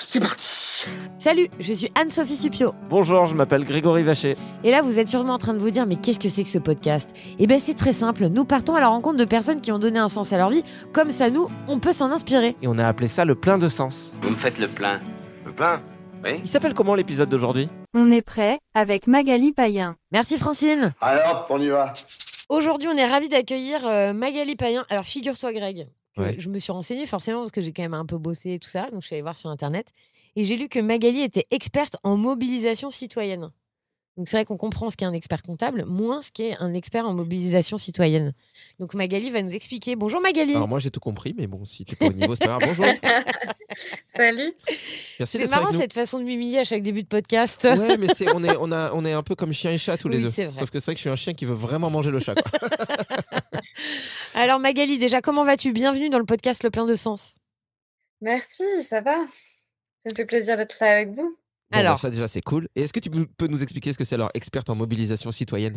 C'est parti Salut, je suis Anne-Sophie Supio. Bonjour, je m'appelle Grégory Vacher. Et là, vous êtes sûrement en train de vous dire, mais qu'est-ce que c'est que ce podcast? Eh bien, c'est très simple. Nous partons à la rencontre de personnes qui ont donné un sens à leur vie. Comme ça, nous, on peut s'en inspirer. Et on a appelé ça le plein de sens. Vous me faites le plein. Le plein? Oui. Il s'appelle comment l'épisode d'aujourd'hui? On est prêt avec Magali Payen. Merci, Francine. Alors, on y va. Aujourd'hui, on est ravis d'accueillir euh, Magali Payen. Alors, figure-toi, Greg, Ouais. je me suis renseignée forcément parce que j'ai quand même un peu bossé et tout ça. Donc, je suis allée voir sur Internet. Et j'ai lu que Magali était experte en mobilisation citoyenne. Donc, c'est vrai qu'on comprend ce qu'est un expert comptable, moins ce qu'est un expert en mobilisation citoyenne. Donc, Magali va nous expliquer. Bonjour, Magali. Alors moi j'ai tout compris, mais bon, si t'es pas au niveau, c'est pas grave. Bonjour. Salut. Merci C'est d'être marrant avec nous. cette façon de m'humilier à chaque début de podcast. Ouais, mais c'est on est on a on est un peu comme chien et chat tous les deux. c'est vrai. Sauf que c'est vrai que je suis un chien qui veut vraiment manger le chat. Quoi. Alors, Magali, déjà, comment vas-tu? Bienvenue dans le podcast Le Plein de Sens. Merci, ça va? Ça me fait plaisir d'être là avec vous. Bon, Alors. bah, ça déjà c'est cool. Et est-ce que tu peux peux nous expliquer ce que c'est alors experte en mobilisation citoyenne?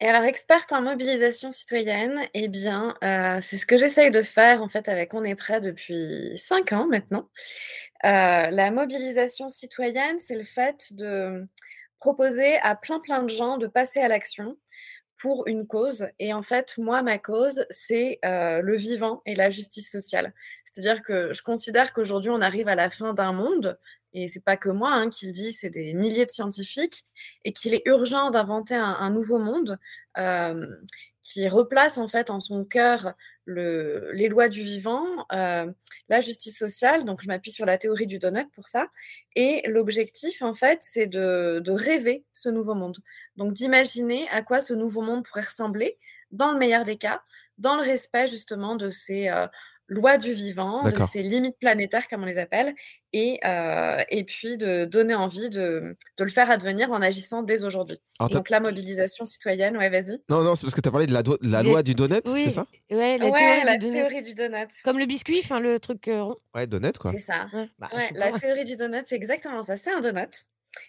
Et alors, experte en mobilisation citoyenne, eh bien, euh, c'est ce que j'essaye de faire en fait avec On est prêt depuis cinq ans maintenant. Euh, la mobilisation citoyenne, c'est le fait de proposer à plein plein de gens de passer à l'action pour une cause. Et en fait, moi, ma cause, c'est euh, le vivant et la justice sociale. C'est-à-dire que je considère qu'aujourd'hui, on arrive à la fin d'un monde, et c'est pas que moi hein, qui le dis, c'est des milliers de scientifiques, et qu'il est urgent d'inventer un, nouveau monde euh, qui replace en fait en son cœur le, les lois du vivant, euh, la justice sociale. Donc, je m'appuie sur la théorie du donut pour ça. Et l'objectif, en fait, c'est de, de rêver ce nouveau monde. Donc, d'imaginer à quoi ce nouveau monde pourrait ressembler, dans le meilleur des cas, dans le respect justement de ces euh, lois du vivant, de ces limites planétaires, comme on les appelle, et, euh, et puis de donner envie de, de le faire advenir en agissant dès aujourd'hui. Donc, la mobilisation citoyenne, ouais, vas-y. Non non, c'est parce que tu as parlé de la, do- la Les- loi du donut, Oui, c'est ça? Ouais, la ouais, théorie la du donut. théorie du donut. Comme le biscuit, enfin le truc euh, rond. Ouais, donut quoi. C'est ça. Ouais, bah, Ouais, la théorie du donut, c'est exactement ça. C'est un donut.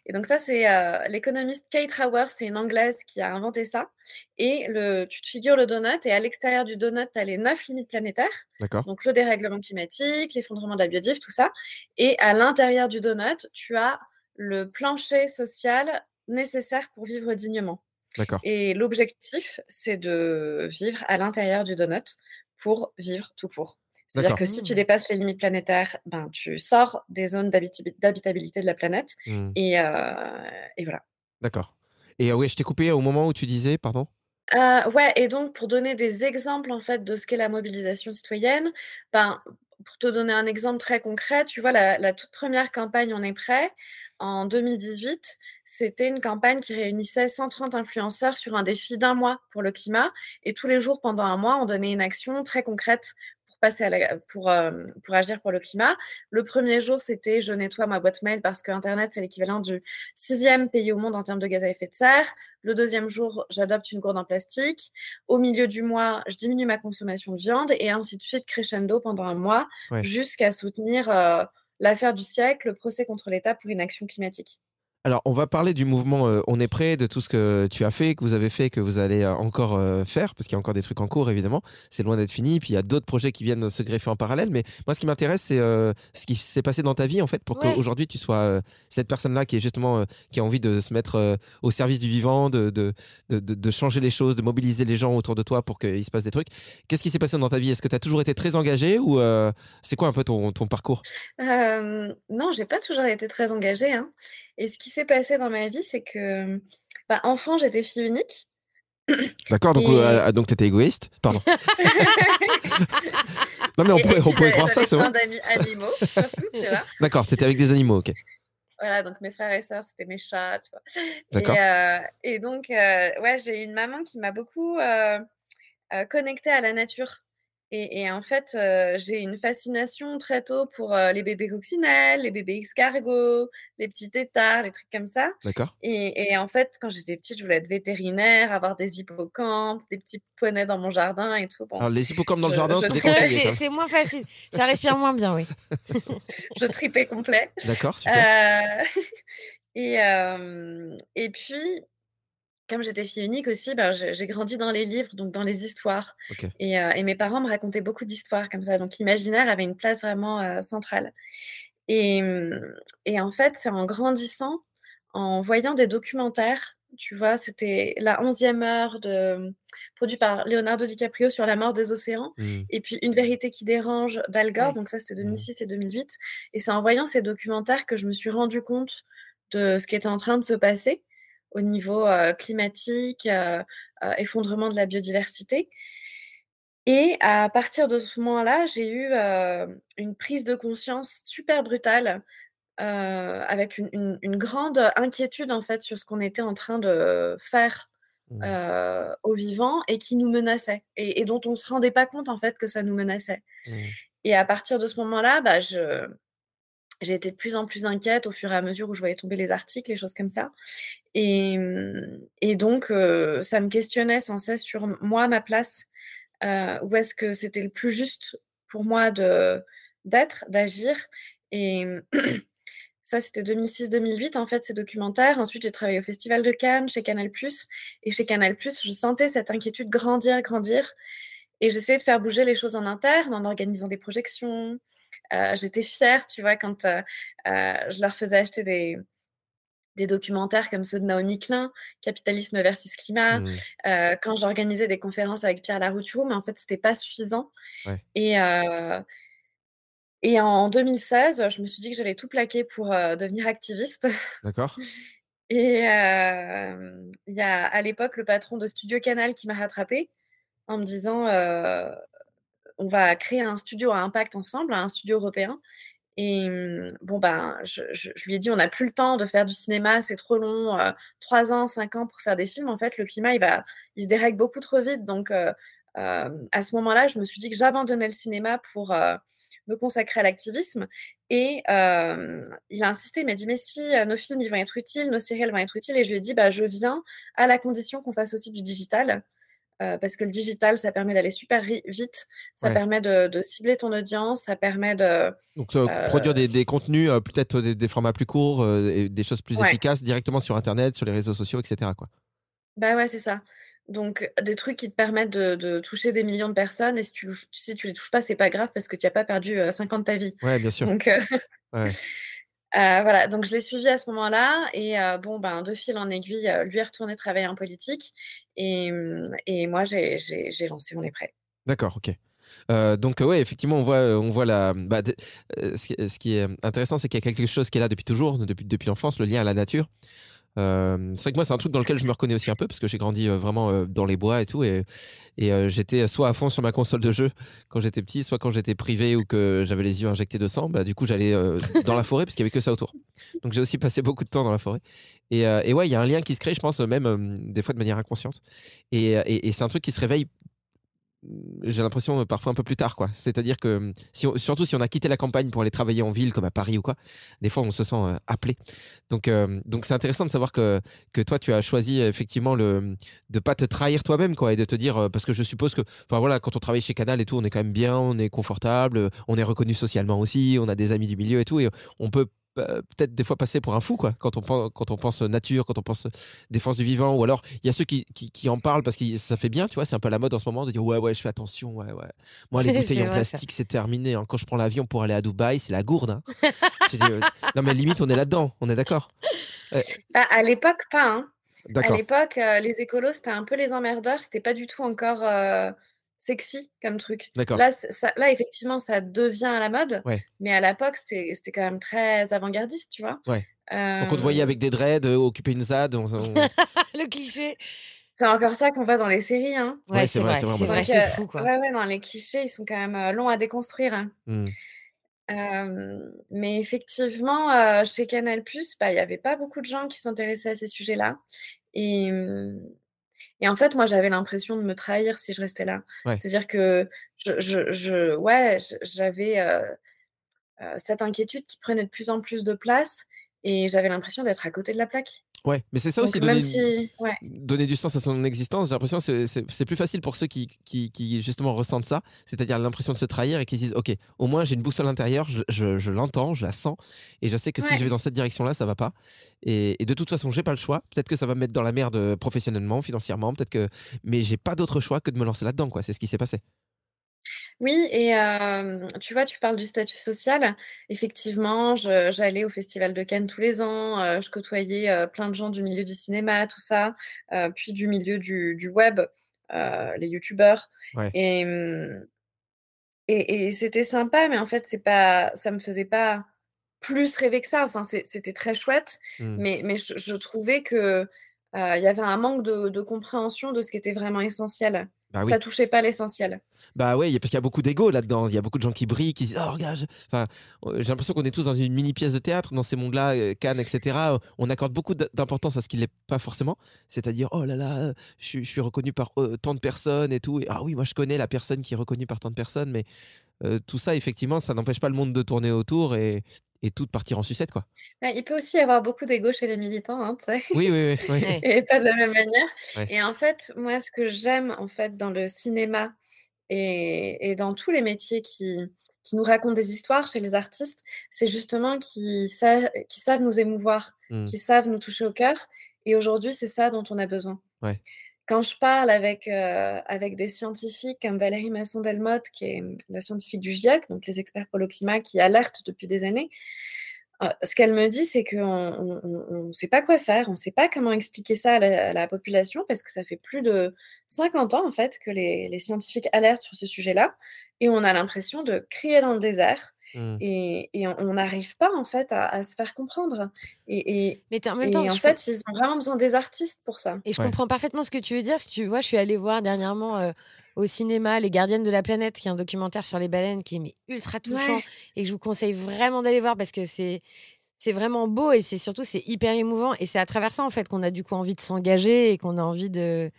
Et donc ça, c'est euh, l'économiste Kate Raworth, c'est une Anglaise qui a inventé ça. Et le, tu te figures le donut, et à l'extérieur du donut, tu as les neuf limites planétaires. D'accord. Donc le dérèglement climatique, l'effondrement de la biodive, tout ça. Et à l'intérieur du donut, tu as le plancher social nécessaire pour vivre dignement. D'accord. Et l'objectif, c'est de vivre à l'intérieur du donut pour vivre tout court. C'est-à-dire que si tu Mmh. dépasses les limites planétaires, ben, tu sors des zones d'habitabilité de la planète. Et, euh, et voilà. D'accord. Et euh, ouais, je t'ai coupé au moment où tu disais, pardon? Euh, ouais, et donc pour donner des exemples en fait de ce qu'est la mobilisation citoyenne, ben, pour te donner un exemple très concret, tu vois, la, la toute première campagne On est prêt, en 2018, c'était une campagne qui réunissait 130 influenceurs sur un défi d'un mois pour le climat. Et tous les jours pendant un mois, on donnait une action très concrète passer à la, pour, euh, pour agir pour le climat. Le premier jour, c'était je nettoie ma boîte mail parce que Internet, c'est l'équivalent du sixième pays au monde en termes de gaz à effet de serre. Le deuxième jour, j'adopte une gourde en plastique. Au milieu du mois, je diminue ma consommation de viande et ainsi de suite, crescendo pendant un mois, Ouais. jusqu'à soutenir euh, l'affaire du siècle, le procès contre l'État pour inaction climatique. Alors, on va parler du mouvement euh, On est prêt, de tout ce que tu as fait, que vous avez fait, que vous allez euh, encore euh, faire, parce qu'il y a encore des trucs en cours, évidemment. C'est loin d'être fini. Puis il y a d'autres projets qui viennent se greffer en parallèle. Mais moi, ce qui m'intéresse, c'est euh, ce qui s'est passé dans ta vie, en fait, pour Ouais. qu'aujourd'hui, tu sois cette personne-là qui est justement qui a envie de se mettre au service du vivant, de, de, de, changer les choses, de mobiliser les gens autour de toi pour qu'il se passe des trucs. Qu'est-ce qui s'est passé dans ta vie? Est-ce que tu as toujours été très engagé ou c'est quoi un peu ton, ton parcours? Non, j'ai pas toujours été très engagée. hein. Et ce qui s'est passé dans ma vie, c'est que, bah, enfant, j'étais fille unique. D'accord, donc Et- euh, donc t'étais égoïste. Pardon. non mais on Et- pourrait, on pourrait croire ça, c'est vrai. d'amis animaux, surtout, tu vois. D'accord, t'étais avec des animaux, ok. Voilà, donc mes frères et sœurs, c'était mes chats, tu vois. D'accord. Et, euh, et donc, euh, ouais, j'ai une maman qui m'a beaucoup euh, euh, connectée à la nature. Et, et en fait, euh, j'ai une fascination très tôt pour euh, les bébés coccinelles, les bébés escargots, les petits têtards, les trucs comme ça. D'accord. Et, et en fait, quand j'étais petite, je voulais être vétérinaire, avoir des hippocampes, des petits poneys dans mon jardin et tout. Bon, Alors les hippocampes dans le jardin, c'est déconseillé. C'est moins facile. Ça respire moins bien, oui. je tripais complet. D'accord, super. Euh, et, euh, et puis, comme j'étais fille unique aussi, ben, j'ai j'ai grandi dans les livres, donc dans les histoires. Ok. Et, euh, et mes parents me racontaient beaucoup d'histoires comme ça. Donc l'imaginaire avait une place vraiment euh, centrale. Et, hum, et en fait, c'est en grandissant, en voyant des documentaires, tu vois, c'était la 11e heure de, produit par Leonardo DiCaprio sur la mort des océans. Hmm. Et puis Une vérité qui dérange d'Al Gore, Ouais. donc ça c'était Mhm. 2006 et 2008. Et c'est en voyant ces documentaires que je me suis rendu compte de ce qui était en train de se passer au niveau climatique, effondrement de la biodiversité. Et à partir de ce moment-là, j'ai eu une prise de conscience super brutale, euh, avec une, une- une grande inquiétude en fait sur ce qu'on était en train de faire Hmm. euh, aux vivants et qui nous menaçait et, et dont on se rendait pas compte en fait que ça nous menaçait. Hmm. Et à partir de ce moment-là, bah, je, j'ai été de plus en plus inquiète au fur et à mesure où je voyais tomber les articles, les choses comme ça. Et, et donc, ça me questionnait sans cesse sur moi, ma place, où est-ce que c'était le plus juste pour moi de, d'être, d'agir. Et hum, ça, c'était 2006-2008, en fait, ces documentaires. Ensuite, j'ai travaillé au Festival de Cannes, chez Canal+. Et chez Canal+, je sentais cette inquiétude grandir, grandir. Et j'essayais de faire bouger les choses en interne, en organisant des projections. Euh, J'étais fière, tu vois, quand euh, euh, je leur faisais acheter des, des documentaires comme ceux de Naomi Klein, Capitalisme versus Climat, euh, quand j'organisais des conférences avec Pierre Larouturou, mais en fait, c'était pas suffisant. Ouais. Et, euh, et en 2016, je me suis dit que j'allais tout plaquer pour euh, devenir activiste. D'accord. Et il y a à l'époque le patron de Studio Canal qui m'a rattrapé en me disant on va créer un studio à impact ensemble, un studio européen. Et hum, bon, ben, je, lui ai dit on n'a plus le temps de faire du cinéma, c'est trop long, euh, trois ans, cinq ans pour faire des films. En fait, le climat, il, va, il se dérègle beaucoup trop vite. Donc, euh, euh, à ce moment-là, je me suis dit que j'abandonnais le cinéma pour me consacrer à l'activisme. Et il a insisté, il m'a dit, mais si nos films ils vont être utiles, nos séries elles vont être utiles. Et je lui ai dit, bah, je viens à la condition qu'on fasse aussi du digital. Euh, parce que le digital, ça permet d'aller super vite, ça Ouais. permet de, de cibler ton audience, ça permet de... Donc euh, Euh, produire des, des contenus, euh, peut-être des, des formats plus courts, et des choses plus Ouais. efficaces directement sur Internet, sur les réseaux sociaux, etc. Quoi. Bah ouais, c'est ça. Donc, des trucs qui te permettent de, de toucher des millions de personnes. Et si tu, si tu les touches pas, c'est pas grave parce que tu n'as pas perdu euh, 5 ans de ta vie. Ouais, bien sûr. Donc, Ouais. euh, voilà. Donc, je l'ai suivi à ce moment-là. Et euh, bon, ben, de fil en aiguille, euh, lui est retourné travailler en politique. Et, hum, et moi, j'ai lancé On est prêt. D'accord, ok. Donc ouais, effectivement, on voit, on voit bah, de- ce, qui, ce qui est intéressant, c'est qu'il y a quelque chose qui est là depuis toujours, depuis, depuis l'enfance, le lien à la nature. Euh, c'est vrai que moi, c'est un truc dans lequel je me reconnais aussi un peu parce que j'ai grandi euh, vraiment euh, dans les bois et tout, et, j'étais soit à fond sur ma console de jeu quand j'étais petit, soit quand j'étais privé ou que j'avais les yeux injectés de sang. Bah, du coup, j'allais dans la forêt parce qu'il y avait que ça autour. Donc j'ai aussi passé beaucoup de temps dans la forêt. Et, et ouais, il y a un lien qui se crée, je pense, même des fois de manière inconsciente. Et- et c'est un truc qui se réveille j'ai l'impression euh, parfois un peu plus tard quoi. C'est-à-dire que hum, si on- surtout si on a quitté la campagne pour aller travailler en ville comme à Paris ou quoi des fois on se sent euh, appelé. Donc euh, donc c'est intéressant de savoir que que toi tu as choisi effectivement le de pas te trahir toi-même quoi et de te dire parce que je suppose que enfin voilà quand on travaille chez Canal et tout on est quand même bien on est confortable on est reconnu socialement aussi on a des amis du milieu et tout et on peut peut-être des fois passer pour un fou quoi quand on pense quand on pense nature quand on pense défense du vivant ou alors il y a ceux qui, qui, qui en parent parce que ça fait bien tu vois c'est un peu la mode en ce moment de dire ouais ouais je fais attention ouais ouais moi les bouteilles en plastique c'est terminé hein. quand je prends l'avion pour aller à Dubaï c'est la gourde hein. Dit, euh, non mais limite on est là-dedans on est d'accord Bah, à l'époque, pas. hein. À l'époque, euh, les écolos, c'était un peu les emmerdeurs. C'était pas du tout encore euh, sexy comme truc. d'accord Là, ça, là, effectivement, ça devient à la mode. Ouais. Mais à l'époque, c'était c'était quand même très avant-gardiste, tu vois. Ouais. donc on te voyait Euh, avec des dreads euh, occuper une ZAD on- on- le cliché. C'est encore ça qu'on voit dans les séries. Hein. Ouais, Ouais, c'est vrai, c'est vrai, c'est euh, fou quoi. Ouais, ouais, non, les clichés, ils sont quand même euh, longs à déconstruire. hein. Euh, mais effectivement, euh, chez Canal+, bah, il y avait pas beaucoup de gens qui s'intéressaient à ces sujets-là. Et, hum, et en fait, moi, j'avais l'impression de me trahir si je restais là. Ouais. C'est-à-dire que je, je, je- ouais, je- j'avais euh, euh, cette inquiétude qui prenait de plus en plus de place et j'avais l'impression d'être à côté de la plaque. Ouais mais c'est ça aussi Donc donner, si, ouais, donner du sens à son existence, j'ai l'impression que c'est- plus facile pour ceux qui, qui, qui, justement ressentent ça, c'est-à-dire l'impression de se trahir et qui se disent Ok, au moins j'ai une boussole intérieure, je, je, je l'entends, je la sens, et je sais que si je vais dans cette direction-là, ça va pas. Et, et de toute façon, j'ai pas le choix. Peut-être que ça va me mettre dans la merde euh, professionnellement, financièrement, peut-être que. Mais j'ai pas d'autre choix que de me lancer là-dedans, quoi. C'est ce qui s'est passé. Oui, et tu vois, tu parles du statut social. Effectivement, je- j'allais au Festival de Cannes tous les ans, je côtoyais plein de gens du milieu du cinéma, tout ça, puis du milieu du, du web, les youtubeurs. Ouais. Et, et, et c'était sympa, mais en fait, c'est pas, ça me faisait pas plus rêver que ça. Enfin, c'est- c'était très chouette, Hmm. mais, mais je, je trouvais que il y avait un manque de, de compréhension de ce qui était vraiment essentiel. Bah oui. Ça touchait pas l'essentiel. Bah a- parce qu'il y a beaucoup d'ego là-dedans. Il y a beaucoup de gens qui brillent, qui disent Oh, regarde. Enfin, euh, j'ai l'impression qu'on est tous dans une mini pièce de théâtre, dans ces mondes-là, euh, Cannes, etc. On accorde beaucoup d'importance à ce qu'il n'est pas forcément. C'est-à-dire Oh là là, euh, je, suis- je suis reconnu par euh, tant de personnes et tout. Et, ah oui, moi je connais la personne qui est reconnue par tant de personnes. Mais euh, tout ça, effectivement, ça n'empêche pas le monde de tourner autour et, et tout de partir en sucette, quoi. Ouais, il peut aussi y avoir beaucoup d'ego chez les militants, hein, tu sais, Oui, oui, oui. oui. Et pas de la même manière. Ouais. Et en fait, moi, ce que j'aime en fait dans le cinéma et, et dans tous les métiers qui, qui nous racontent des histoires chez les artistes, c'est justement qu'ils sa- qu'ils savent nous émouvoir, Hmm. qu'ils savent nous toucher au cœur. Et aujourd'hui, c'est ça dont on a besoin. Ouais. Quand je parle avec, euh, avec des scientifiques comme Valérie Masson-Delmotte, qui est hum, la scientifique du GIEC, donc les experts pour le climat, qui alertent depuis des années, euh, ce qu'elle me dit, c'est qu'on ne sait pas quoi faire, on ne sait pas comment expliquer ça à la, à la population, parce que ça fait plus de 50 ans, en fait, que les, les scientifiques alertent sur ce sujet-là, et on a l'impression de crier dans le désert, Hmm. et, et on n'arrive pas, en fait, à, à se faire comprendre. Et, et, Mais en même et temps, en fait, ils ont vraiment besoin des artistes pour ça. Et je Ouais. comprends parfaitement ce que tu veux dire. Parce que tu vois, je suis allée voir dernièrement euh, au cinéma Les Gardiennes de la planète, qui est un documentaire sur les baleines qui est mais, ultra touchant Ouais. et que je vous conseille vraiment d'aller voir parce que c'est c'est vraiment beau et c'est surtout c'est hyper émouvant et c'est à travers ça en fait qu'on a du coup envie de s'engager et qu'on a envie de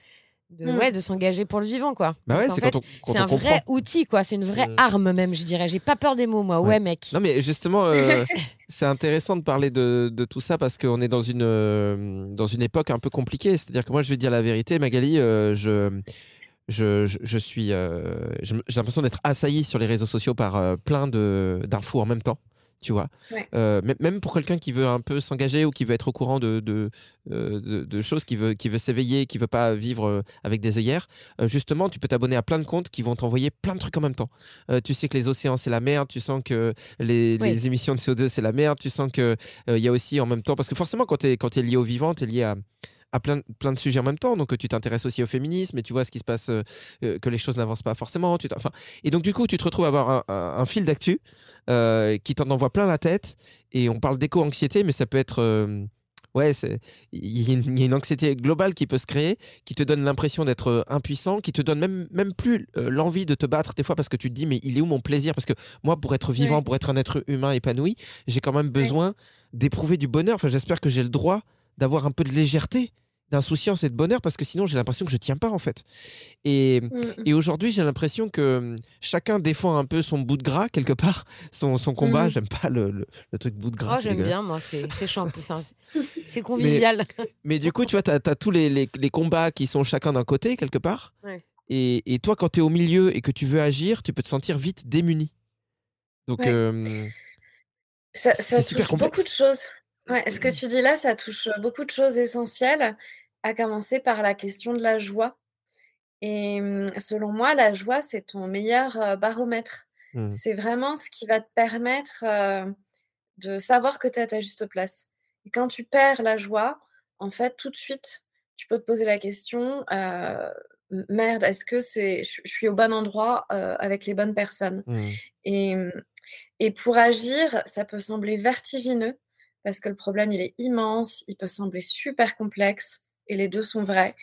de, Mm. ouais, de s'engager pour le vivant quoi. Bah ouais, c'est fait, quand on, quand c'est on un comprend. vrai outil quoi, c'est une vraie Mm. arme même, je dirais. J'ai pas peur des mots moi. Ouais. Ouais, mec. Non, mais justement, euh, c'est intéressant de parler de, de tout ça parce qu'on est dans une, euh, dans une époque un peu compliquée. C'est-à-dire que moi, je vais dire la vérité, Magali, euh, je, je, je, je suis. euh, J'ai l'impression d'être assailli sur les réseaux sociaux par euh, plein de- d'infos en même temps. Tu vois, Ouais. Euh, même- pour quelqu'un qui veut un peu s'engager ou qui veut être au courant de, de, euh, de, de choses, qui veut, qui veut s'éveiller, qui veut pas vivre euh, avec des œillères, euh, justement, tu peux t'abonner à plein de comptes qui vont t'envoyer plein de trucs en même temps. Euh, tu sais que les océans, c'est la merde, tu sens que les, Oui. les émissions de CO2, c'est la merde, tu sens qu'il il y a aussi en même temps, parce que forcément, quand tu es, quand es lié au vivant, tu es lié à, à plein, plein de sujets en même temps. Donc, euh, tu t'intéresses aussi au féminisme et tu vois ce qui se passe, euh, euh, que les choses n'avancent pas forcément. Tu enfin, et donc, du coup, tu te retrouves à avoir un, un- un fil d'actu euh, qui t'en envoie plein la tête. Et on parle d'éco-anxiété, mais ça peut être. euh, ouais, il y, a une- il y a une anxiété globale qui peut se créer, qui te donne l'impression d'être impuissant, qui te donne même, même plus l'envie de te battre des fois parce que tu te dis, mais il est où mon plaisir? Parce que moi, pour être vivant, pour être un être humain épanoui, j'ai quand même besoin d'éprouver du bonheur. Enfin, j'espère que j'ai le droit d'avoir un peu de légèreté d'insouciance et de bonheur parce que sinon j'ai l'impression que je tiens pas en fait. Et, Mm. et aujourd'hui j'ai l'impression que hum, chacun défend un peu son bout de gras quelque part, son, son combat. Mhm. J'aime pas le, le- le truc bout de gras. Oh, c'est j'aime bien, moi, c'est c'est chiant en plus. hein. C'est convivial. Mais du coup, tu vois, tu as, tous les, les- les combats qui sont chacun d'un côté quelque part. Ouais. Et, et toi, quand tu es au milieu et que tu veux agir, tu peux te sentir vite démuni. Donc, Ouais. euh, Ça, c'est ça super touche complexe. beaucoup de choses. Ouais, ce que tu dis là, ça touche beaucoup de choses essentielles, à commencer par la question de la joie. Et hum, selon moi, la joie, c'est ton meilleur euh, baromètre. Mhm. C'est vraiment ce qui va te permettre euh, de savoir que tu es à ta juste place. Et quand tu perds la joie, en fait, tout de suite, tu peux te poser la question, euh, merde, est-ce que c'est, je suis au bon endroit avec les bonnes personnes? Et, mmh, et pour agir, ça peut sembler vertigineux parce que le problème, il est immense, il peut sembler super complexe et les deux sont vrais.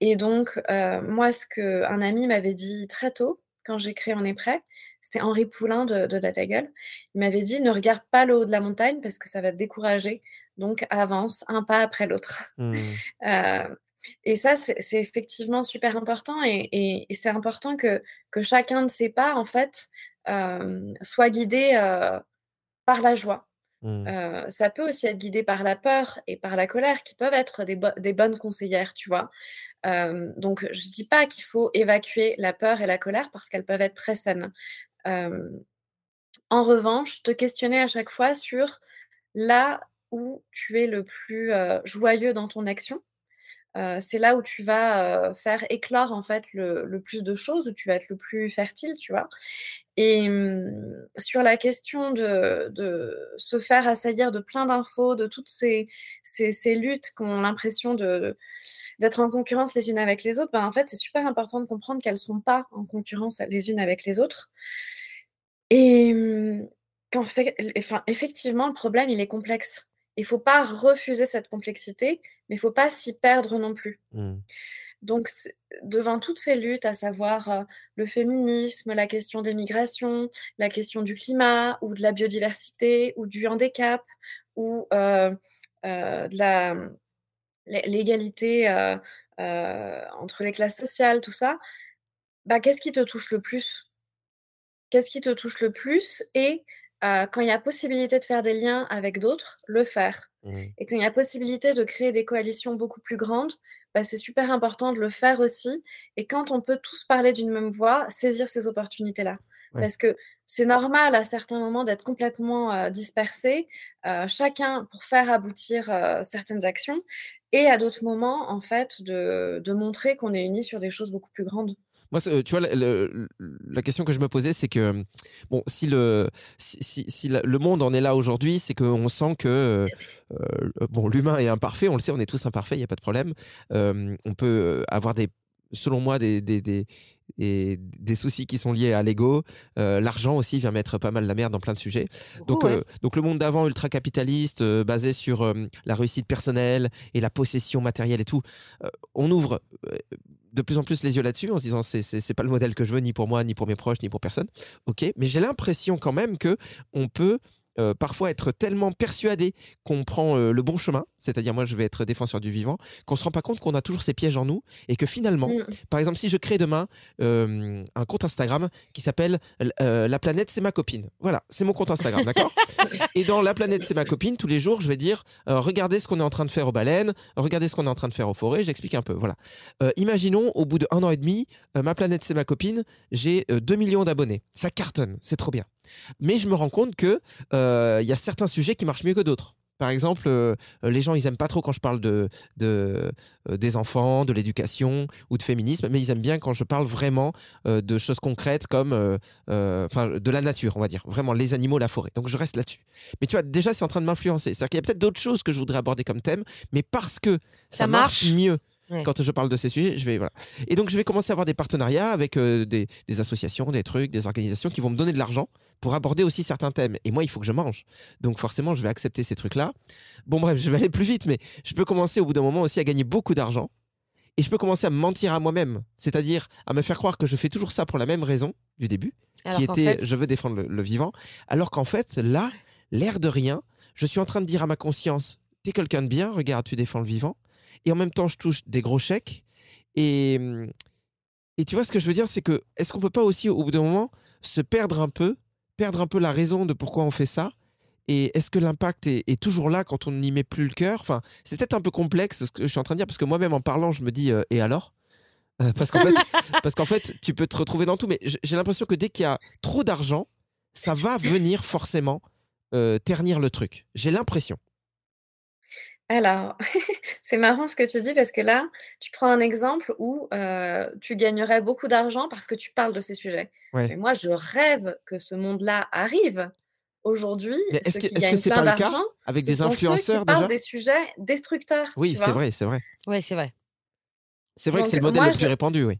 Et donc, euh, moi, ce qu'un ami m'avait dit très tôt, quand j'ai créé On est prêt, c'était Henri Poulain de, de. Il m'avait dit ne regarde pas le haut de la montagne parce que ça va te décourager. Donc, avance un pas après l'autre. Mhm. Euh, et ça, c'est effectivement super important et, et- et c'est important que, que chacun de ses pas, en fait, euh, soit guidé euh, par la joie. Mhm. Euh, ça peut aussi être guidé par la peur et par la colère, qui peuvent être des, bo- des bonnes conseillères, tu vois? Euh, donc, je dis pas qu'il faut évacuer la peur et la colère parce qu'elles peuvent être très saines. Euh, en revanche, te questionner à chaque fois sur là où tu es le plus joyeux dans ton action. C'est là où tu vas faire éclore en fait le, plus de choses, où tu vas être le plus fertile, tu vois. Et hum, sur la question de, se faire assaillir de plein d'infos, de toutes ces, luttes qui ont l'impression d'être en concurrence les unes avec les autres, ben, en fait, c'est super important de comprendre qu'elles ne sont pas en concurrence les unes avec les autres. Et hum, qu'en fait, enfin, effectivement, le problème, il est complexe. Il ne faut pas refuser cette complexité, mais il ne faut pas s'y perdre non plus. Mhm. Donc, devant toutes ces luttes, à savoir euh, le féminisme, la question des migrations, la question du climat, ou de la biodiversité, ou du handicap, ou euh, euh, de l'égalité entre les classes sociales, tout ça, bah, qu'est-ce qui te touche le plus? Qu'est-ce qui te touche le plus Et quand il y a possibilité de faire des liens avec d'autres, le faire? Et quand il y a possibilité de créer des coalitions beaucoup plus grandes, bah, c'est super important de le faire aussi. Et quand on peut tous parler d'une même voix, saisir ces opportunités-là. Ouais. Parce que c'est normal à certains moments d'être complètement euh, dispersé, euh, chacun pour faire aboutir euh, certaines actions, et à d'autres moments, en fait, de, de montrer qu'on est unis sur des choses beaucoup plus grandes. Moi, euh, tu vois, le- le- la question que je me posais, c'est que, bon, si le, si, si- si la- le monde en est là aujourd'hui, c'est qu'on sent que, euh, euh, bon, l'humain est imparfait, on le sait, on est tous imparfaits, il n'y a pas de problème. Euh, on peut avoir des, selon moi, des, des, des, des- des soucis qui sont liés à l'ego. Euh, L'argent aussi vient mettre pas mal la merde dans plein de sujets. Donc, Ouais. euh, donc le monde d'avant, ultra-capitaliste, euh, basé sur la réussite personnelle et la possession matérielle et tout, on ouvre de plus en plus les yeux là-dessus en se disant c'est c'est pas le modèle que je veux ni pour moi ni pour mes proches ni pour personne. Ok, mais j'ai l'impression quand même que on peut euh, parfois être tellement persuadé qu'on prend euh, le bon chemin, c'est-à-dire moi je vais être défenseur du vivant, qu'on se rend pas compte qu'on a toujours ces pièges en nous et que finalement, Mm. par exemple, si je crée demain euh, un compte Instagram qui s'appelle euh, La planète, c'est ma copine. Voilà, c'est mon compte Instagram, d'accord? Et dans La planète, c'est ma copine, tous les jours, je vais dire euh, regardez ce qu'on est en train de faire aux baleines, regardez ce qu'on est en train de faire aux forêts, j'explique un peu. Voilà. Euh, imaginons, au bout d'un an et demi, euh, Ma planète, c'est ma copine, j'ai euh, 2 millions d'abonnés. Ça cartonne, c'est trop bien. Mais je me rends compte que euh, il y a certains sujets qui marchent mieux que d'autres. Par exemple, euh, les gens, ils aiment pas trop quand je parle de, de, euh, des enfants, de l'éducation ou de féminisme, mais ils aiment bien quand je parle vraiment euh, de choses concrètes comme euh, euh, enfin, de la nature, on va dire. Vraiment, les animaux, la forêt. Donc je reste là-dessus. Mais tu vois, déjà, c'est en train de m'influencer. C'est-à-dire qu'il y a peut-être d'autres choses que je voudrais aborder comme thème, mais parce que ça, Ça marche, marche. mieux Ouais. quand je parle de ces sujets, je vais voilà. Et donc je vais commencer à avoir des partenariats avec euh, des, des associations, des trucs, des organisations qui vont me donner de l'argent pour aborder aussi certains thèmes. Et moi, il faut que je mange. Donc forcément, je vais accepter ces trucs-là. Bon bref, je vais aller plus vite, mais je peux commencer au bout d'un moment aussi à gagner beaucoup d'argent. Et je peux commencer à me mentir à moi-même, c'est-à-dire à me faire croire que je fais toujours ça pour la même raison du début, Alors qui était fait, je veux défendre le, le vivant, alors qu'en fait, là, l'air de rien, je suis en train de dire à ma conscience, t'es quelqu'un de bien, regarde, tu défends le vivant. Et en même temps, je touche des gros chèques. Et, mmh, et tu vois, ce que je veux dire, c'est que est-ce qu'on peut pas aussi, au bout d'un moment, se perdre un peu, perdre un peu la raison de pourquoi on fait ça? Et est-ce que l'impact est, toujours là quand on n'y met plus le cœur? Enfin, c'est peut-être un peu complexe ce que je suis en train de dire parce que moi-même en parlant, je me dis euh, et alors? Euh, Parce qu'en fait, parce qu'en fait, tu peux te retrouver dans tout. Mais j'ai l'impression que dès qu'il y a trop d'argent, ça va venir forcément euh, ternir le truc. J'ai l'impression. Alors, c'est marrant ce que tu dis parce que là, tu prends un exemple où tu gagnerais beaucoup d'argent parce que tu parles de ces sujets. Mais moi, je rêve que ce monde-là arrive. Aujourd'hui, est-ce que, est-ce que c'est pas le cas avec des influenceurs déjà? des sujets destructeurs. Oui, c'est vrai, c'est vrai. Oui, c'est vrai. C'est vrai que c'est le modèle le plus répandu, oui.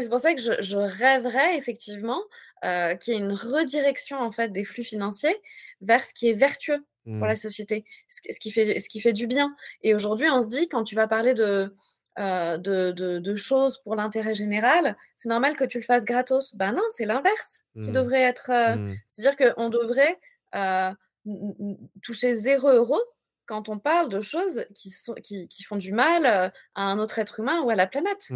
c'est pour ça que je, rêverais effectivement qu'il y ait une redirection en fait des flux financiers vers ce qui est vertueux pour la mmh. société, ce, qui fait, ce qui fait du bien. Et aujourd'hui, on se dit, quand tu vas parler de, euh, de, choses pour l'intérêt général, c'est normal que tu le fasses gratos. Ben non, c'est l'inverse qui mmh. devrait être. Euh, mmh. C'est-à-dire qu'on devrait euh, toucher zéro euro quand on parle de choses qui, sont, qui, qui font du mal à un autre être humain ou à la planète.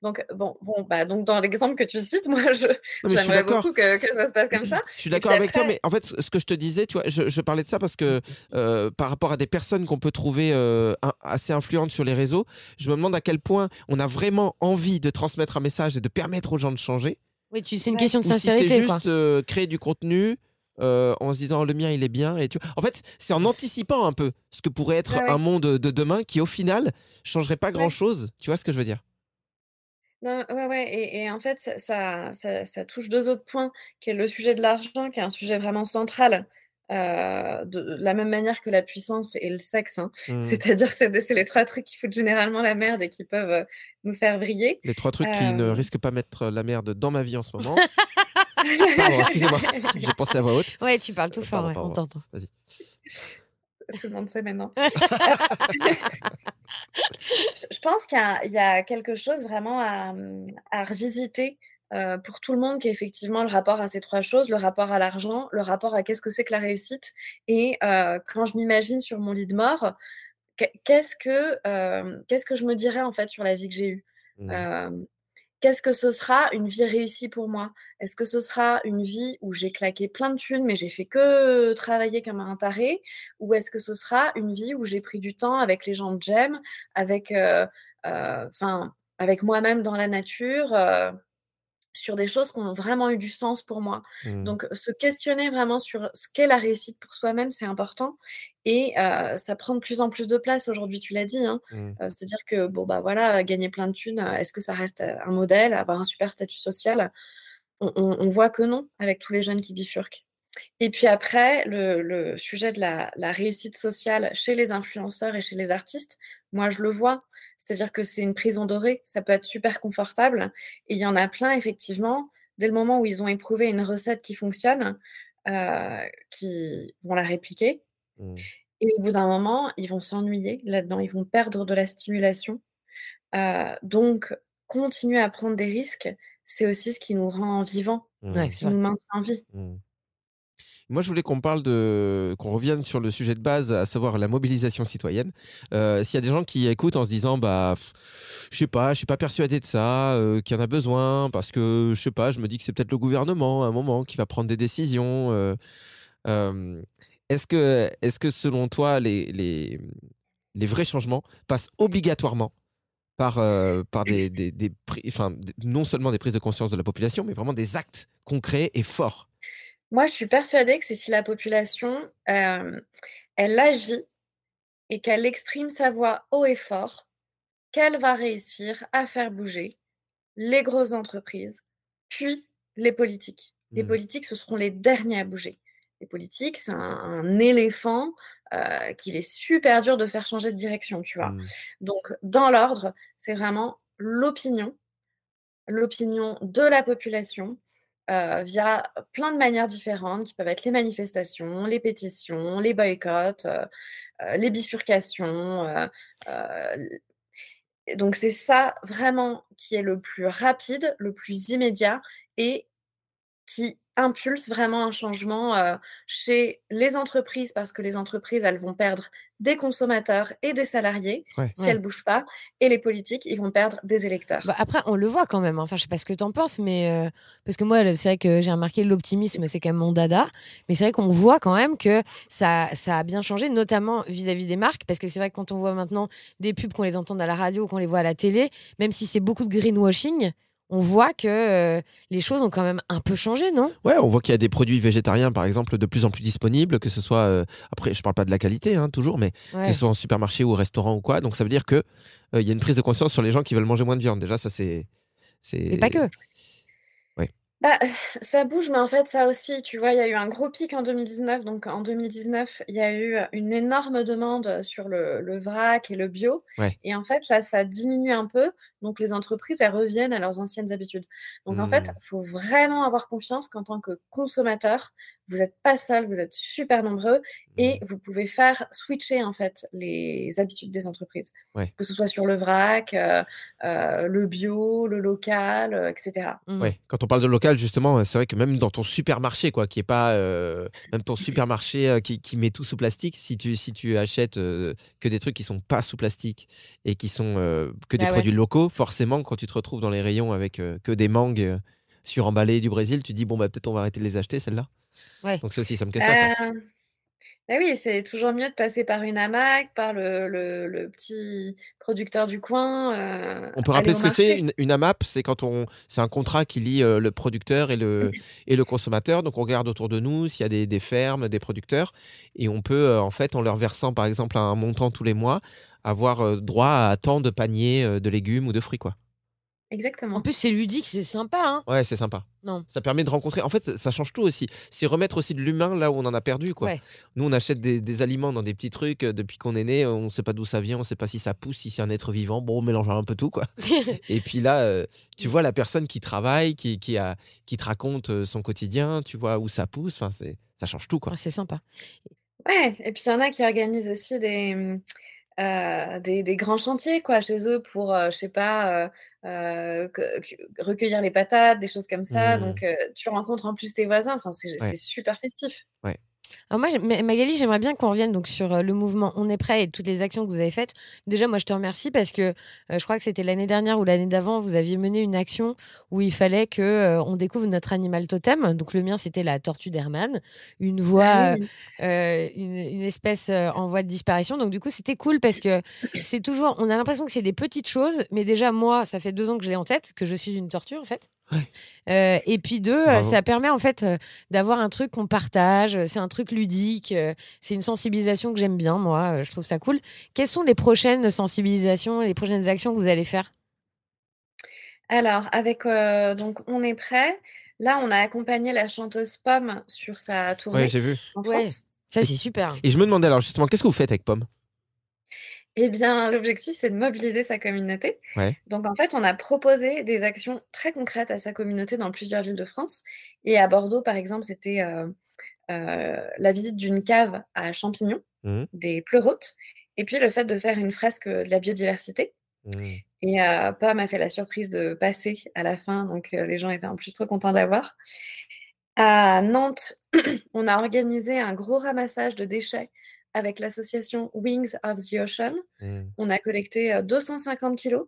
Donc, bon, bon bah, donc dans l'exemple que tu cites, moi, je, j'aimerais beaucoup que, que, ça se passe comme ça. Je suis d'accord avec toi, mais en fait, ce que je te disais, tu vois, je, je parlais de ça parce que euh, par rapport à des personnes qu'on peut trouver euh, assez influentes sur les réseaux, je me demande à quel point on a vraiment envie de transmettre un message et de permettre aux gens de changer. Oui, tu, c'est une question de sincérité. c'est juste euh, créer du contenu. en se disant le mien il est bien et tu en fait c'est en anticipant un peu ce que pourrait être un monde de demain qui au final changerait pas grand chose tu vois ce que je veux dire? Non, ouais, ouais et en fait, ça ça ça touche deux autres points, qui est le sujet de l'argent, qui est un sujet vraiment central, euh, de la même manière que la puissance et le sexe, hein. Mmh. C'est-à-dire, c'est c'est les trois trucs qui foutent généralement la merde et qui peuvent, euh, nous faire vriller. Les trois trucs qui ne risquent pas mettre la merde dans ma vie en ce moment. Pardon, excusez-moi, j'ai pensé à voix haute. Ouais, tu parles tout fort, ouais, on t'entend. Vas-y tout le monde sait maintenant. je pense qu'il y, a quelque chose vraiment à, revisiter euh, pour tout le monde, qui est effectivement le rapport à ces trois choses, le rapport à l'argent, le rapport à qu'est-ce que c'est que la réussite. Et euh, quand je m'imagine sur mon lit de mort, qu'est-ce que, euh, qu'est-ce que je me dirais en fait sur la vie que j'ai eue? Mmh. Qu'est-ce que ce sera une vie réussie pour moi? Est-ce que ce sera une vie où j'ai claqué plein de thunes, mais j'ai fait que travailler comme un taré? Ou est-ce que ce sera une vie où j'ai pris du temps avec les gens que j'aime, avec, euh, euh, avec moi-même dans la nature euh, sur des choses qui ont vraiment eu du sens pour moi. Mmh. Donc, se questionner vraiment sur ce qu'est la réussite pour soi-même, c'est important. Et ça prend de plus en plus de place aujourd'hui, tu l'as dit. Hein. Mmh. C'est-à-dire que, bon, bah voilà, gagner plein de thunes, est-ce que ça reste un modèle, avoir un super statut social? On, voit que non, avec tous les jeunes qui bifurquent. Et puis après, le, sujet de la, la, réussite sociale chez les influenceurs et chez les artistes, moi, je le vois. C'est-à-dire que c'est une prison dorée, ça peut être super confortable. Et il y en a plein, effectivement, dès le moment où ils ont éprouvé une recette qui fonctionne, euh, qui vont la répliquer. Mmh. Et au bout d'un moment, ils vont s'ennuyer là-dedans, ils vont perdre de la stimulation. Euh, donc, continuer à prendre des risques, c'est aussi ce qui nous rend vivants, mmh. ce qui nous maintient en vie. Mmh. Moi, je voulais qu'on parle de, qu'on revienne sur le sujet de base, à savoir la mobilisation citoyenne. Euh, s'il y a des gens qui écoutent en se disant, bah, je sais pas, je suis pas persuadé de ça, euh, qu'il y en a besoin, parce que je sais pas, je me dis que c'est peut-être le gouvernement à un moment qui va prendre des décisions. Euh, est-ce que, est-ce que selon toi, les, les, les vrais changements passent obligatoirement par, par des, des, enfin, non seulement des prises de conscience de la population, mais vraiment des actes concrets et forts? Moi, je suis persuadée que c'est si la population, elle agit et qu'elle exprime sa voix haut et fort, qu'elle va réussir à faire bouger les grosses entreprises, puis les politiques. Les mmh. politiques, ce seront les derniers à bouger. Les politiques, c'est un, éléphant qu'il est super dur de faire changer de direction, tu vois. Mmh. Donc, dans l'ordre, c'est vraiment l'opinion, l'opinion de la population, euh, via plein de manières différentes qui peuvent être les manifestations, les pétitions, les boycotts, euh, euh, les bifurcations. donc c'est ça vraiment qui est le plus rapide, le plus immédiat et qui impulse vraiment un changement euh, chez les entreprises parce que les entreprises, elles vont perdre des consommateurs et des salariés Ouais. si Ouais. elles ne bougent pas. Et les politiques, ils vont perdre des électeurs. Bah, après, on le voit quand même. hein. Enfin, je sais pas ce que tu en penses, mais euh, parce que moi, c'est vrai que j'ai remarqué l'optimisme, c'est quand même mon dada. Mais c'est vrai qu'on voit quand même que ça, ça a bien changé, notamment vis-à-vis des marques, parce que c'est vrai que quand on voit maintenant des pubs, qu'on les entend à la radio, qu'on les voit à la télé, même si c'est beaucoup de greenwashing, on voit que euh, les choses ont quand même un peu changé, non? Ouais, on voit qu'il y a des produits végétariens, par exemple, de plus en plus disponibles, que ce soit. euh, après, je parle pas de la qualité, hein, toujours, mais Ouais. que ce soit en supermarché ou au restaurant ou quoi. Donc ça veut dire que euh, il y a une prise de conscience sur les gens qui veulent manger moins de viande. Déjà, ça c'est. c'est- Et pas que. Bah, ça bouge, mais en fait, ça aussi, tu vois, il y a eu un gros pic en 2019. Donc, en 2019, il y a eu une énorme demande sur le, le vrac et le bio. Ouais. Et en fait, là, ça diminue un peu. Donc, les entreprises, elles reviennent à leurs anciennes habitudes. Donc, en fait, il faut vraiment avoir confiance qu'en tant que consommateur, vous n'êtes pas seul, vous êtes super nombreux et vous pouvez faire switcher, en fait, les habitudes des entreprises. Ouais. Que ce soit sur le vrac, euh, euh, le bio, le local, euh, etc. Mhm. Ouais, quand on parle de local, justement, c'est vrai que même dans ton supermarché, quoi, qui est pas. euh, même ton supermarché euh, qui, qui met tout sous plastique, si tu, si tu achètes euh, que des trucs qui sont pas sous plastique et qui sont euh, que des Bah ouais. produits locaux, forcément, quand tu te retrouves dans les rayons avec euh, que des mangues euh, suremballées du Brésil, tu dis, bon, bah, peut-être on va arrêter de les acheter, celles-là. Ouais. Donc c'est aussi simple que ça. quoi. Euh, bah oui, c'est toujours mieux de passer par une hamac, par le, le- le petit producteur du coin. euh, On peut rappeler ce que c'est une, une AMAP, c'est quand on, c'est un contrat qui lie euh, le producteur et le et le consommateur. Donc on regarde autour de nous s'il y a des, des fermes, des producteurs, et on peut en fait en leur versant par exemple un montant tous les mois avoir droit à tant de paniers de légumes ou de fruits quoi. Exactement. En plus, c'est ludique, c'est sympa. Hein Ouais, c'est sympa. non. Ça permet de rencontrer. En fait, ça- change tout aussi. C'est remettre aussi de l'humain là où on en a perdu quoi. Ouais. Nous on achète des, des aliments dans des petits trucs euh, depuis qu'on est né. On ne sait pas d'où ça vient, on ne sait pas si ça pousse, si c'est un être vivant. Bon, on mélange un peu tout quoi. Et puis là, euh, tu vois la personne qui travaille, qui, qui, a, qui te raconte euh, son quotidien, tu vois où ça pousse, enfin, c'est, ça change tout. Quoi. Ah, c'est sympa. Ouais, et puis il y en a qui organisent aussi des, euh, des, des grands chantiers quoi, chez eux pour, euh, je sais pas, euh, euh, que- que- recueillir les patates, des choses comme ça. Mmh. Donc, euh, tu rencontres en plus tes voisins. Enfin, c'est Ouais. c'est super festif. Alors moi, Magali, j'aimerais bien qu'on revienne donc sur euh, le mouvement On est prêt et toutes les actions que vous avez faites. Déjà, moi, je te remercie parce que euh, je crois que c'était l'année dernière ou l'année d'avant, vous aviez mené une action où il fallait que euh, on découvre notre animal totem. Donc le mien, c'était la tortue d'Hermann, une voie, Ah euh, une, une espèce en voie de disparition. Donc du coup, c'était cool parce que c'est toujours, on a l'impression que c'est des petites choses, mais déjà moi, ça fait deux ans que je l'ai en tête, que je suis une tortue en fait. Ouais. Euh, et puis deux, Bravo. ça permet en fait euh, d'avoir un truc qu'on partage. euh, C'est un truc ludique. euh, C'est une sensibilisation que j'aime bien, moi. euh, Je trouve ça cool. Quelles sont les prochaines sensibilisations et les prochaines actions que vous allez faire? Alors, avec euh, donc On est prêt. Là, on a accompagné la chanteuse Pomme sur sa tournée Ouais, j'ai vu. en Ouais. France. Ça, c'est super. Et je me demandais alors justement, qu'est-ce que vous faites avec Pomme? Eh bien, l'objectif, c'est de mobiliser sa communauté. Ouais. Donc, en fait, on a proposé des actions très concrètes à sa communauté dans plusieurs villes de France. Et à Bordeaux, par exemple, c'était euh, euh, la visite d'une cave à champignons, Mhm. des pleurotes, et puis le fait de faire une fresque de la biodiversité. Mmh. Et euh, Pomme a fait la surprise de passer à la fin, donc euh, les gens étaient en plus trop contents de la voir. À Nantes, on a organisé un gros ramassage de déchets avec l'association Wings of the Ocean. Mmh. On a collecté euh, 250 kilos,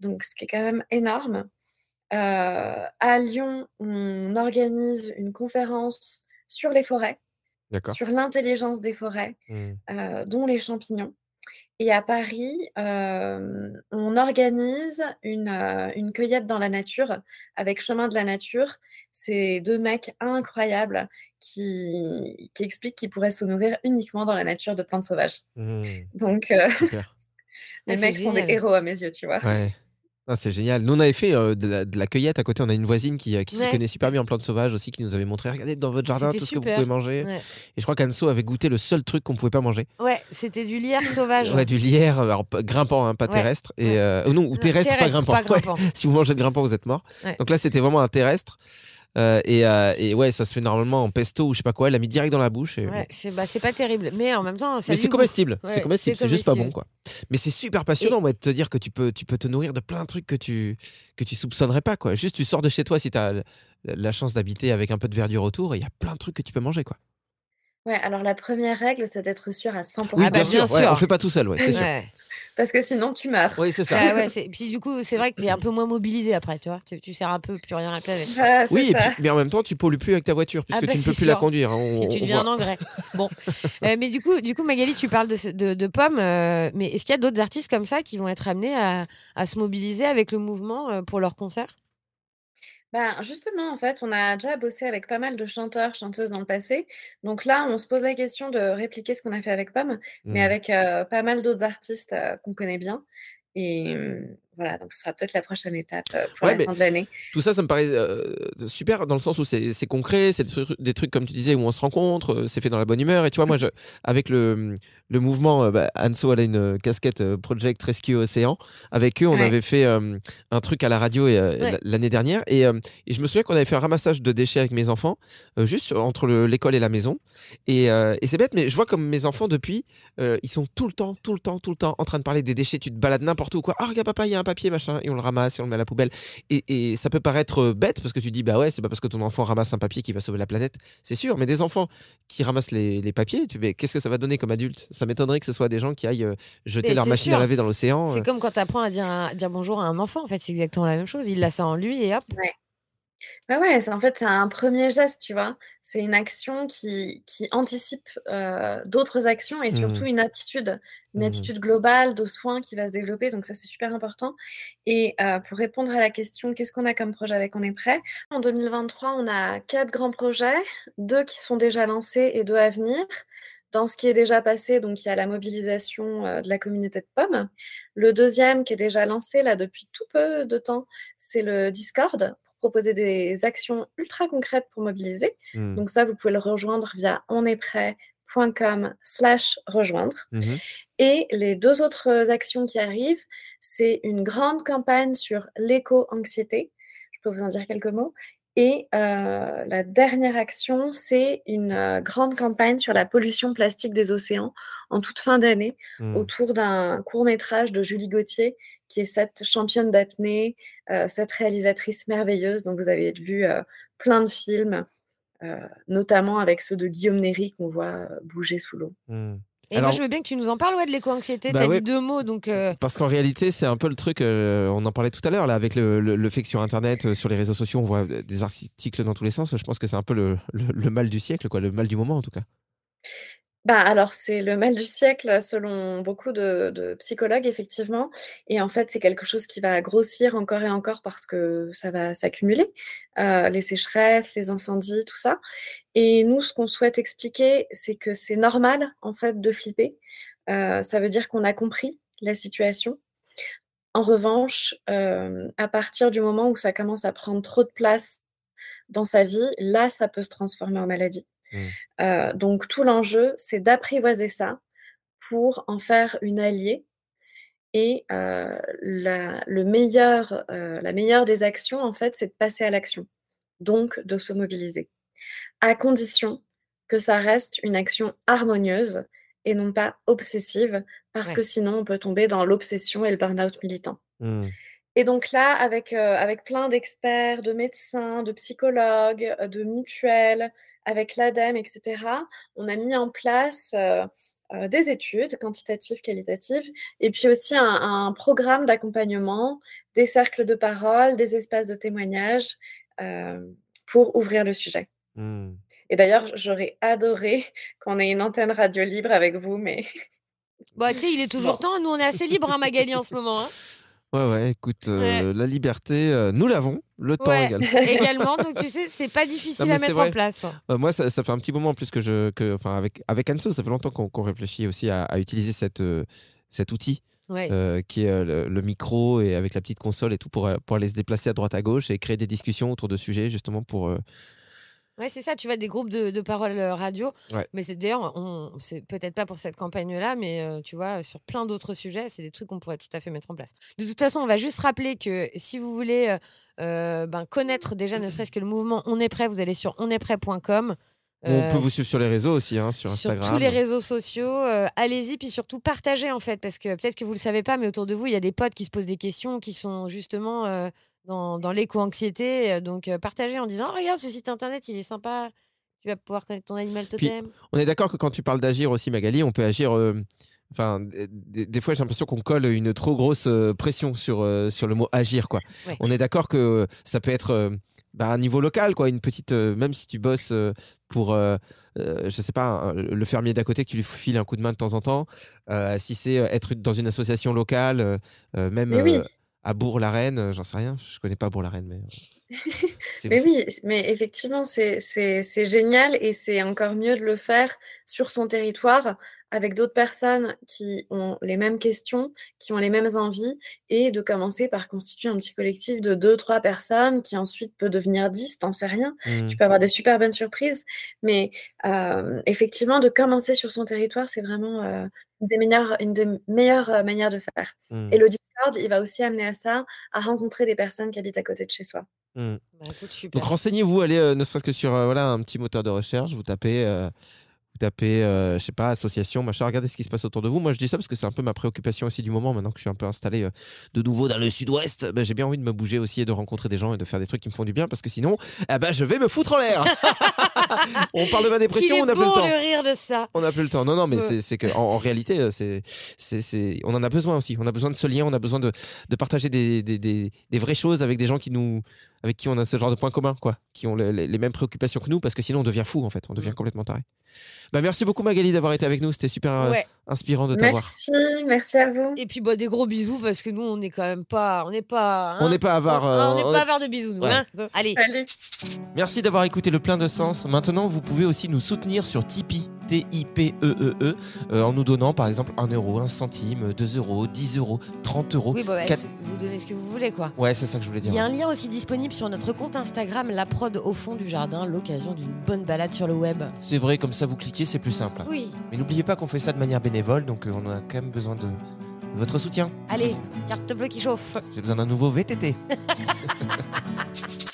donc ce qui est quand même énorme. Euh, à Lyon, on organise une conférence sur les forêts, sur l'intelligence des forêts, Mmh. euh, dont les champignons. Et à Paris, euh, on organise une, euh, une cueillette dans la nature avec Chemin de la Nature. C'est deux mecs incroyables qui, qui expliquent qu'ils pourraient se nourrir uniquement dans la nature de plantes sauvages. Mmh. Donc, euh, les Ah, mecs sont des héros à mes yeux, tu vois. Ouais. Ah, c'est génial. Nous, on avait fait euh, de, la, de la cueillette à côté. On a une voisine qui, euh, qui s'y Ouais. connaît super bien en plantes sauvages aussi, qui nous avait montré regardez dans votre jardin tout ce que vous pouvez manger. Ouais, Et je crois qu'Anso avait goûté le seul truc qu'on pouvait pas manger. Ouais, c'était du lierre sauvage. Ouais, du lierre, alors grimpant, hein, pas Ouais. terrestre. Et, euh, non, ou Non, terrestre, pas grimpant. pas grimpant. si vous mangez de grimpant, vous êtes mort. Donc là, c'était vraiment un terrestre. Euh, et, euh, et ouais, ça se fait normalement en pesto ou je sais pas quoi. Elle l'a mis direct dans la bouche. Et. Ouais, c'est bah, c'est pas terrible. Mais en même temps, ça Mais a c'est comestible, Ouais, c'est comestible, c'est juste pas bon quoi. Mais c'est super passionnant ouais, de te dire que tu peux, tu peux te nourrir de plein de trucs que tu, que tu soupçonnerais pas quoi. Juste tu sors de chez toi si tu as la chance d'habiter avec un peu de verdure autour et il y a plein de trucs que tu peux manger quoi. Ouais, alors la première règle, c'est d'être sûr à 100%. Ah bah, bien sûr. on fait pas tout seul, ouais, c'est sûr. Parce que sinon, tu meurs. Oui, c'est ça. Ah ouais, puis du coup, c'est vrai que tu es un peu moins mobilisé après, tu vois. Tu, tu sers un peu plus rien à la planète. Oui, et ça. puis, mais en même temps, tu pollues plus avec ta voiture puisque Ah bah, tu ne peux plus la conduire. hein, on- Et tu deviens un engrais. Bon. Euh, mais du coup, du coup, Magali, tu parles de, de, de pommes. euh, mais est-ce qu'il y a d'autres artistes comme ça qui vont être amenés à, à se mobiliser avec le mouvement euh, pour leur concert Ben, justement, en fait, on a déjà bossé avec pas mal de chanteurs, chanteuses dans le passé. Donc là, on se pose la question de répliquer ce qu'on a fait avec Pomme, mais Mm. avec euh, pas mal d'autres artistes euh, qu'on connaît bien. Et hum, voilà, donc ce sera peut-être la prochaine étape euh, pour Ouais, la fin de l'année. Tout ça, ça me paraît euh, super dans le sens où c'est c'est concret, c'est des trucs, des trucs, comme tu disais où on se rencontre, euh, c'est fait dans la bonne humeur. Et tu vois, moi, je, avec le, le mouvement, bah, Anso, elle a une casquette Project Rescue Océan. Avec eux, on Ouais. avait fait euh, un truc à la radio Ouais. l'année dernière. Et, et je me souviens qu'on avait fait un ramassage de déchets avec mes enfants, juste entre le- l'école et la maison. Et, et c'est bête, mais je vois comme mes enfants, depuis, ils sont tout le temps, tout le temps, tout le temps en train de parler des déchets. Tu te balades n'importe où, quoi. Ah, regarde, papa, il y a un papier, machin. Et on le ramasse et on le met à la poubelle. Et, et ça peut paraître euh, bête parce que tu dis, bah ouais, c'est pas parce que ton enfant ramasse un papier qu'il va sauver la planète. C'est sûr, mais des enfants qui ramassent les, les papiers, tu mais qu'est-ce que ça va donner comme adulte? Ça m'étonnerait que ce soit des gens qui aillent euh, jeter Mais leur machine sûr. à laver dans l'océan. euh. C'est comme quand tu apprends à dire, un- dire bonjour à un enfant. En fait, c'est exactement la même chose. Il a ça en lui et hop. Bah ouais, c'est en fait, c'est un premier geste, tu vois. C'est une action qui, qui anticipe euh, d'autres actions et surtout Mhm. une attitude, une Mhm. attitude globale de soins qui va se développer. Donc ça, c'est super important. Et euh, pour répondre à la question, qu'est-ce qu'on a comme projet avec On est prêt? En 2023, on a quatre grands projets, deux qui sont déjà lancés et deux à venir. Dans ce qui est déjà passé, donc il y a la mobilisation euh, de la communauté de pommes. Le deuxième qui est déjà lancé là depuis tout peu de temps, c'est le Discord proposer des actions ultra concrètes pour mobiliser. Mm. Donc ça, vous pouvez le rejoindre via onestprêt.com slash rejoindre. Mhm. Et les deux autres actions qui arrivent, c'est une grande campagne sur l'éco-anxiété. Je peux vous en dire quelques mots. Et euh, la dernière action, c'est une euh, grande campagne sur la pollution plastique des océans en toute fin d'année Mm. autour d'un court métrage de Julie Gauthier, qui est cette championne d'apnée, euh, cette réalisatrice merveilleuse dont vous avez vu plein de films, notamment avec ceux de Guillaume Néry qu'on voit bouger sous l'eau. Mm. Et Alors- moi, je veux bien que tu nous en parles ouais, de l'éco-anxiété. Bah T'as ouais. dit deux mots, donc. euh, Parce qu'en réalité, c'est un peu le truc, euh, on en parlait tout à l'heure, là, avec le, le, le fait que sur Internet, euh, sur les réseaux sociaux, on voit des articles dans tous les sens. Je pense que c'est un peu le, le, le mal du siècle, quoi, le mal du moment en tout cas. Bah, alors, c'est le mal du siècle selon beaucoup de, de psychologues, effectivement. Et en fait, c'est quelque chose qui va grossir encore et encore parce que ça va s'accumuler. Euh, les sécheresses, les incendies, tout ça. Et nous, ce qu'on souhaite expliquer, c'est que c'est normal, en fait, de flipper. Euh, ça veut dire qu'on a compris la situation. En revanche, euh, à partir du moment où ça commence à prendre trop de place dans sa vie, là, ça peut se transformer en maladie. Mm. Euh, donc tout l'enjeu, c'est d'apprivoiser ça pour en faire une alliée. Et la, le meilleur, la meilleure des actions, en fait, c'est de passer à l'action, donc de se mobiliser, à condition que ça reste une action harmonieuse et non pas obsessive, parce Ouais. que sinon on peut tomber dans l'obsession et le burn-out militant. Mm. Et donc là, avec, euh, avec plein d'experts, de médecins, de psychologues, euh, de mutuelles, avec l'ADEME, etc., on a mis en place euh, euh, des études quantitatives, qualitatives, et puis aussi un, un programme d'accompagnement, des cercles de parole, des espaces de témoignage pour ouvrir le sujet. Mm. Et d'ailleurs, j'aurais adoré qu'on ait une antenne radio libre avec vous, mais Bah, tu sais, il est toujours temps. Nous, on est assez libre, hein, Magali, en ce moment. hein. Ouais, ouais, écoute, euh, la liberté, euh, nous l'avons, le temps Ouais, également. également. Donc, tu sais, c'est pas difficile Non, à mettre vrai. en place. Euh, moi, ça, ça fait un petit moment en plus que je. Que, enfin, avec, avec Anso, ça fait longtemps qu'on réfléchit aussi à, à utiliser cette, euh, cet outil Ouais. euh, qui est euh, le, le micro et avec la petite console et tout pour, pour aller se déplacer à droite à gauche et créer des discussions autour de sujets justement pour. euh, Ouais, c'est ça, tu vois, des groupes de, de paroles euh, radio. Ouais. Mais c'est d'ailleurs, c'est peut-être pas pour cette campagne-là, mais euh, tu vois, sur plein d'autres sujets, c'est des trucs qu'on pourrait tout à fait mettre en place. De toute façon, on va juste rappeler que si vous voulez euh, ben, connaître déjà ne serait-ce que le mouvement On est prêt, vous allez sur onestprêt.com. On peut vous suivre sur les réseaux aussi, hein, sur sur Instagram. tous les réseaux sociaux. euh, Allez-y, puis surtout partagez en fait, parce que peut-être que vous le savez pas, mais autour de vous, il y a des potes qui se posent des questions, qui sont justement euh, dans, dans l'éco-anxiété. euh, Donc euh, partagez en disant, Oh, regarde, ce site internet, il est sympa. Tu vas pouvoir connaître ton animal Puis, totem. On est d'accord que quand tu parles d'agir aussi, Magali, on peut agir. euh, Enfin, des, des fois, j'ai l'impression qu'on colle une trop grosse euh, pression sur, euh, sur le mot agir. Quoi. Ouais. On est d'accord que ça peut être euh, bah, un niveau local, quoi, une petite. euh, même si tu bosses euh, pour, euh, euh, je sais pas, un- le fermier d'à côté, que tu lui files un coup de main de temps en temps. euh, si c'est euh, être dans une association locale, même oui. Euh, à Bourg-la-Reine, euh, j'en sais rien, je connais pas Bourg-la-Reine, mais. Mais oui, mais effectivement, c'est génial et c'est encore mieux de le faire sur son territoire avec d'autres personnes qui ont les mêmes questions, qui ont les mêmes envies et de commencer par constituer un petit collectif de deux, trois personnes qui ensuite peut devenir 10, t'en sais rien. Tu peux avoir des super bonnes surprises, mais euh, effectivement, de commencer sur son territoire, c'est vraiment euh, une des meilleures, une des meilleures euh, manières de faire. Et le Discord, il va aussi amener à ça, à rencontrer des personnes qui habitent à côté de chez soi. Mm. Bah, écoute. Donc renseignez-vous, allez euh, ne serait-ce que sur euh, voilà, un petit moteur de recherche, vous tapez, euh, vous tapez je sais pas, association, machin, regardez ce qui se passe autour de vous. Moi je dis ça parce que c'est un peu ma préoccupation aussi du moment, maintenant que je suis un peu installé de nouveau dans le sud-ouest, ben, j'ai bien envie de me bouger aussi et de rencontrer des gens et de faire des trucs qui me font du bien parce que sinon, eh ben, je vais me foutre en l'air. on parle de ma dépression, on n'a plus le temps. de rire de ça. On n'a plus le temps. Non, non, mais Ouais. c'est- que en, en réalité, euh, c'est, on en a besoin aussi. On a besoin de ce lien, on a besoin de, de partager des, des, des, des vraies choses avec des gens qui nous, avec qui on a ce genre de points communs, quoi, qui ont le- les, les mêmes préoccupations que nous, parce que sinon on devient fou en fait, on devient complètement taré. Bah, merci beaucoup Magali d'avoir été avec nous, c'était super euh, Ouais. Inspirant de t'avoir. Merci, merci à vous. Et puis bah, des gros bisous parce que nous on n'est quand même pas, on n'est pas, hein, On n'est pas avare. on- euh, on n'est on pas avare de bisous nous. Ouais. hein. Allez. Salut. Merci d'avoir écouté le plein de sens. Maintenant, vous pouvez aussi nous soutenir sur Tipeee, T-I-P-E-E-E, E, euh, en nous donnant par exemple 1 euro, 1 centime, 2 euros, 10 euros, 30 euros. Oui, bah, bah, vous donnez ce que vous voulez quoi. Ouais, c'est ça que je voulais Il dire. y a un lien aussi disponible sur notre compte Instagram, la prod au fond du jardin, l'occasion d'une bonne balade sur le web. C'est vrai, comme ça vous cliquez, c'est plus simple. Oui. Mais n'oubliez pas qu'on fait ça de manière bénévole, donc euh, on a quand même besoin de votre soutien. Allez, carte bleue qui chauffe. J'ai besoin d'un nouveau VTT.